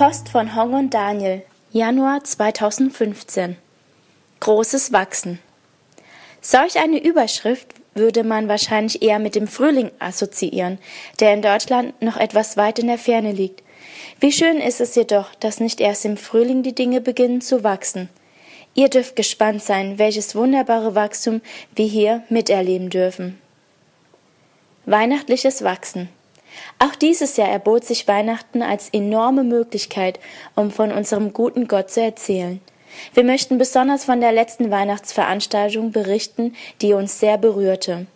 Post von Hong und Daniel, Januar 2015. Großes Wachsen. Solch eine Überschrift würde man wahrscheinlich eher mit dem Frühling assoziieren, der in Deutschland noch etwas weit in der Ferne liegt. Wie schön ist es jedoch, dass nicht erst im Frühling die Dinge beginnen zu wachsen. Ihr dürft gespannt sein, welches wunderbare Wachstum wir hier miterleben dürfen. Weihnachtliches Wachsen. Auch dieses Jahr erbot sich Weihnachten als enorme Möglichkeit, um von unserem guten Gott zu erzählen. Wir möchten besonders von der letzten Weihnachtsveranstaltung berichten, die uns sehr berührte.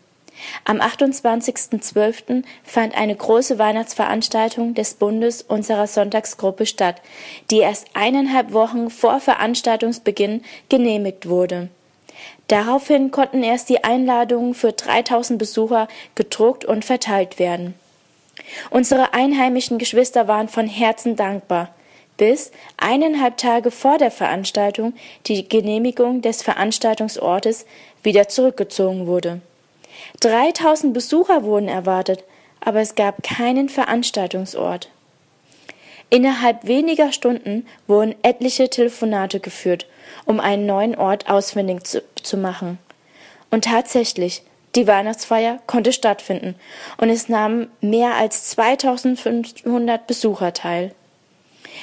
Am 28.12. fand eine große Weihnachtsveranstaltung des Bundes unserer Sonntagsgruppe statt, die erst eineinhalb Wochen vor Veranstaltungsbeginn genehmigt wurde. Daraufhin konnten erst die Einladungen für 3000 Besucher gedruckt und verteilt werden. Unsere einheimischen Geschwister waren von Herzen dankbar, bis eineinhalb Tage vor der Veranstaltung die Genehmigung des Veranstaltungsortes wieder zurückgezogen wurde. 3000 Besucher wurden erwartet, aber es gab keinen Veranstaltungsort. Innerhalb weniger Stunden wurden etliche Telefonate geführt, um einen neuen Ort ausfindig zu, zu machen. Und tatsächlich, die Weihnachtsfeier konnte stattfinden und es nahmen mehr als 2500 Besucher teil.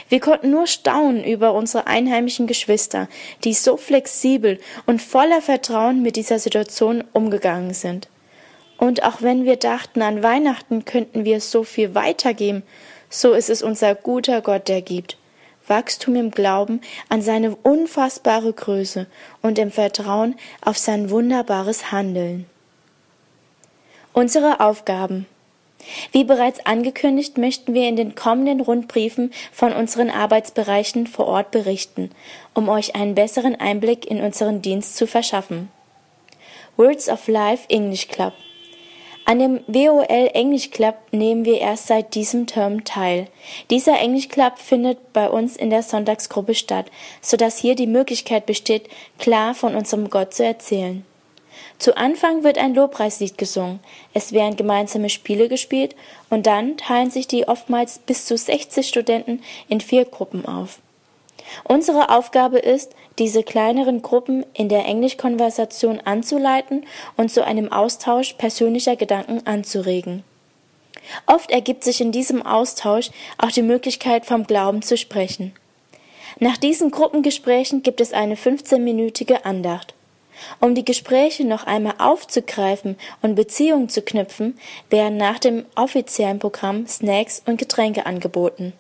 Wir konnten nur staunen über unsere einheimischen Geschwister, die so flexibel und voller Vertrauen mit dieser Situation umgegangen sind. Und auch wenn wir dachten, an Weihnachten könnten wir so viel weitergeben, so ist es unser guter Gott, der gibt. Wachstum im Glauben an seine unfassbare Größe und im Vertrauen auf sein wunderbares Handeln. Unsere Aufgaben. Wie bereits angekündigt, möchten wir in den kommenden Rundbriefen von unseren Arbeitsbereichen vor Ort berichten, um euch einen besseren Einblick in unseren Dienst zu verschaffen. Words of Life English Club. An dem WOL English Club nehmen wir erst seit diesem Term teil. Dieser English Club findet bei uns in der Sonntagsgruppe statt, so dass hier die Möglichkeit besteht, klar von unserem Gott zu erzählen. Zu Anfang wird ein Lobpreislied gesungen, es werden gemeinsame Spiele gespielt und dann teilen sich die oftmals bis zu 60 Studenten in vier Gruppen auf. Unsere Aufgabe ist, diese kleineren Gruppen in der Englischkonversation anzuleiten und zu einem Austausch persönlicher Gedanken anzuregen. Oft ergibt sich in diesem Austausch auch die Möglichkeit, vom Glauben zu sprechen. Nach diesen Gruppengesprächen gibt es eine 15-minütige Andacht. Um die Gespräche noch einmal aufzugreifen und Beziehungen zu knüpfen, werden nach dem offiziellen Programm Snacks und Getränke angeboten.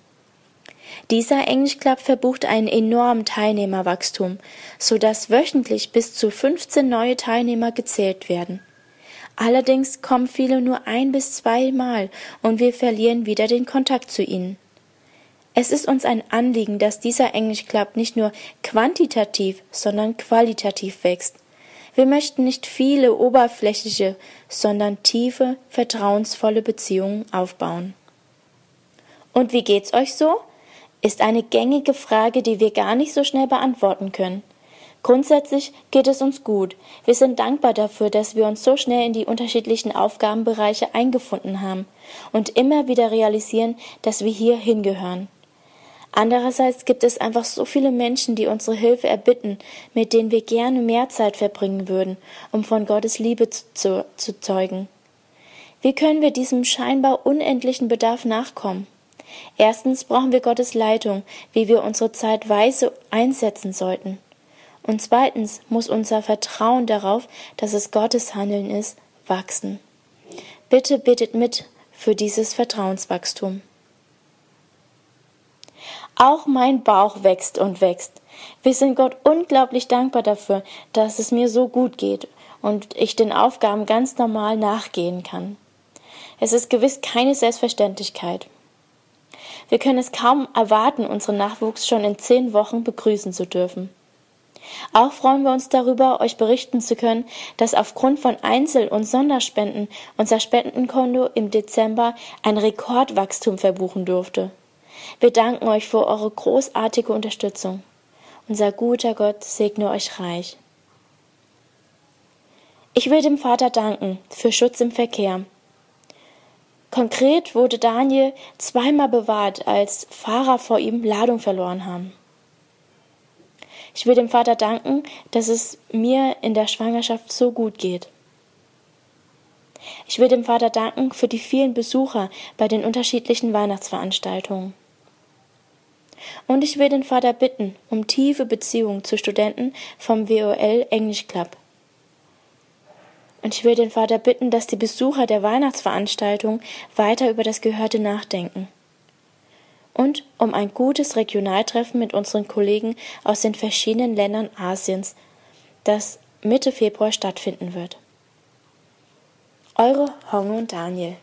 Dieser English Club verbucht einen enormen Teilnehmerwachstum, so dass wöchentlich bis zu 15 neue Teilnehmer gezählt werden. Allerdings kommen viele nur ein bis zweimal und wir verlieren wieder den Kontakt zu ihnen. Es ist uns ein Anliegen, dass dieser English Club nicht nur quantitativ, sondern qualitativ wächst. Wir möchten nicht viele oberflächliche, sondern tiefe, vertrauensvolle Beziehungen aufbauen. Und wie geht's euch so? Ist eine gängige Frage, die wir gar nicht so schnell beantworten können. Grundsätzlich geht es uns gut. Wir sind dankbar dafür, dass wir uns so schnell in die unterschiedlichen Aufgabenbereiche eingefunden haben und immer wieder realisieren, dass wir hier hingehören. Andererseits gibt es einfach so viele Menschen, die unsere Hilfe erbitten, mit denen wir gerne mehr Zeit verbringen würden, um von Gottes Liebe zu, zu zeugen. Wie können wir diesem scheinbar unendlichen Bedarf nachkommen? Erstens brauchen wir Gottes Leitung, wie wir unsere Zeit weise einsetzen sollten. Und zweitens muss unser Vertrauen darauf, dass es Gottes Handeln ist, wachsen. Bitte bittet mit für dieses Vertrauenswachstum. Auch mein Bauch wächst und wächst. Wir sind Gott unglaublich dankbar dafür, dass es mir so gut geht und ich den Aufgaben ganz normal nachgehen kann. Es ist gewiss keine Selbstverständlichkeit. Wir können es kaum erwarten, unseren Nachwuchs schon in zehn Wochen begrüßen zu dürfen. Auch freuen wir uns darüber, euch berichten zu können, dass aufgrund von Einzel- und Sonderspenden unser Spendenkonto im Dezember ein Rekordwachstum verbuchen durfte. Wir danken euch für eure großartige Unterstützung. Unser guter Gott segne euch reich. Ich will dem Vater danken für Schutz im Verkehr. Konkret wurde Daniel zweimal bewahrt, als Fahrer vor ihm Ladung verloren haben. Ich will dem Vater danken, dass es mir in der Schwangerschaft so gut geht. Ich will dem Vater danken für die vielen Besucher bei den unterschiedlichen Weihnachtsveranstaltungen. Und ich will den Vater bitten um tiefe Beziehungen zu Studenten vom WOL English Club. Und ich will den Vater bitten, dass die Besucher der Weihnachtsveranstaltung weiter über das Gehörte nachdenken. Und um ein gutes Regionaltreffen mit unseren Kollegen aus den verschiedenen Ländern Asiens, das Mitte Februar stattfinden wird. Eure Honge und Daniel.